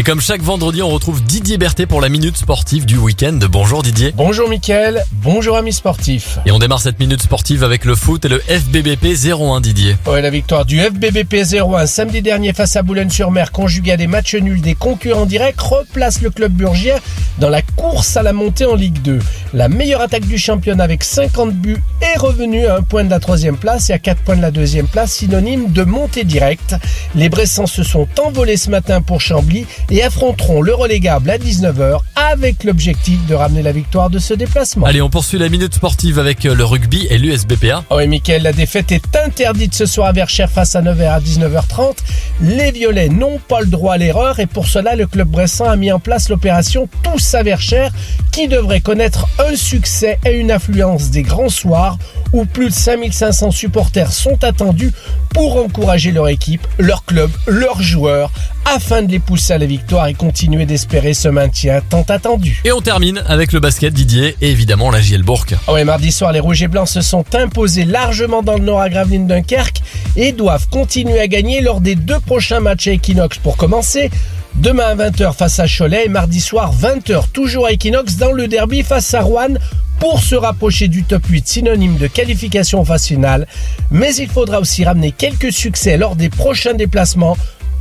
Et comme chaque vendredi, on retrouve Didier Berthet pour la minute sportive du week-end. Bonjour Didier. Bonjour Mickaël, bonjour amis sportifs. Et on démarre cette minute sportive avec le foot et le FBBP 01 Didier. Ouais, la victoire du FBBP 01 samedi dernier face à Boulogne-sur-Mer, conjuguée à des matchs nuls des concurrents directs, replace le club burgien dans la course à la montée en Ligue 2. La meilleure attaque du championnat avec 50 buts est revenue à un point de la troisième place et à 4 points de la deuxième place, synonyme de montée directe. Les Bressans se sont envolés ce matin pour Chambly et affronteront le relégable à 19h avec l'objectif de ramener la victoire de ce déplacement. Allez, on poursuit la minute sportive avec le rugby et l'USBPA. Oh oui, Mickaël, la défaite est interdite ce soir à Verchères face à 9h à 19h30. Les Violets n'ont pas le droit à l'erreur et pour cela, le club bressan a mis en place l'opération Tous à Verchères qui devrait connaître un succès et une affluence des grands soirs où plus de 5500 supporters sont attendus pour encourager leur équipe, leur club, leurs joueurs afin de les pousser à la victoire et continuer d'espérer ce maintien tant attendu. Et on termine avec le basket Didier et évidemment la JL Bourg. Oh et mardi soir, les Rouges et Blancs se sont imposés largement dans le Nord à Gravelines Dunkerque et doivent continuer à gagner lors des deux prochains matchs à Equinox pour commencer. Demain à 20h face à Cholet et mardi soir 20h toujours à Equinox dans le derby face à Rouen pour se rapprocher du top 8 synonyme de qualification en phase finale. Mais il faudra aussi ramener quelques succès lors des prochains déplacements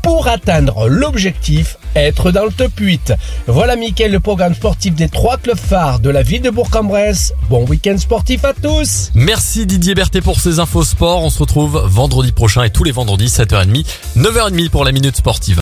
pour atteindre l'objectif, être dans le top 8. Voilà Mickaël, le programme sportif des trois clubs phares de la ville de Bourg-en-Bresse. Bon week-end sportif à tous Merci Didier Berthet pour ces infos sport. On se retrouve vendredi prochain et tous les vendredis 7h30, 9h30 pour la minute sportive.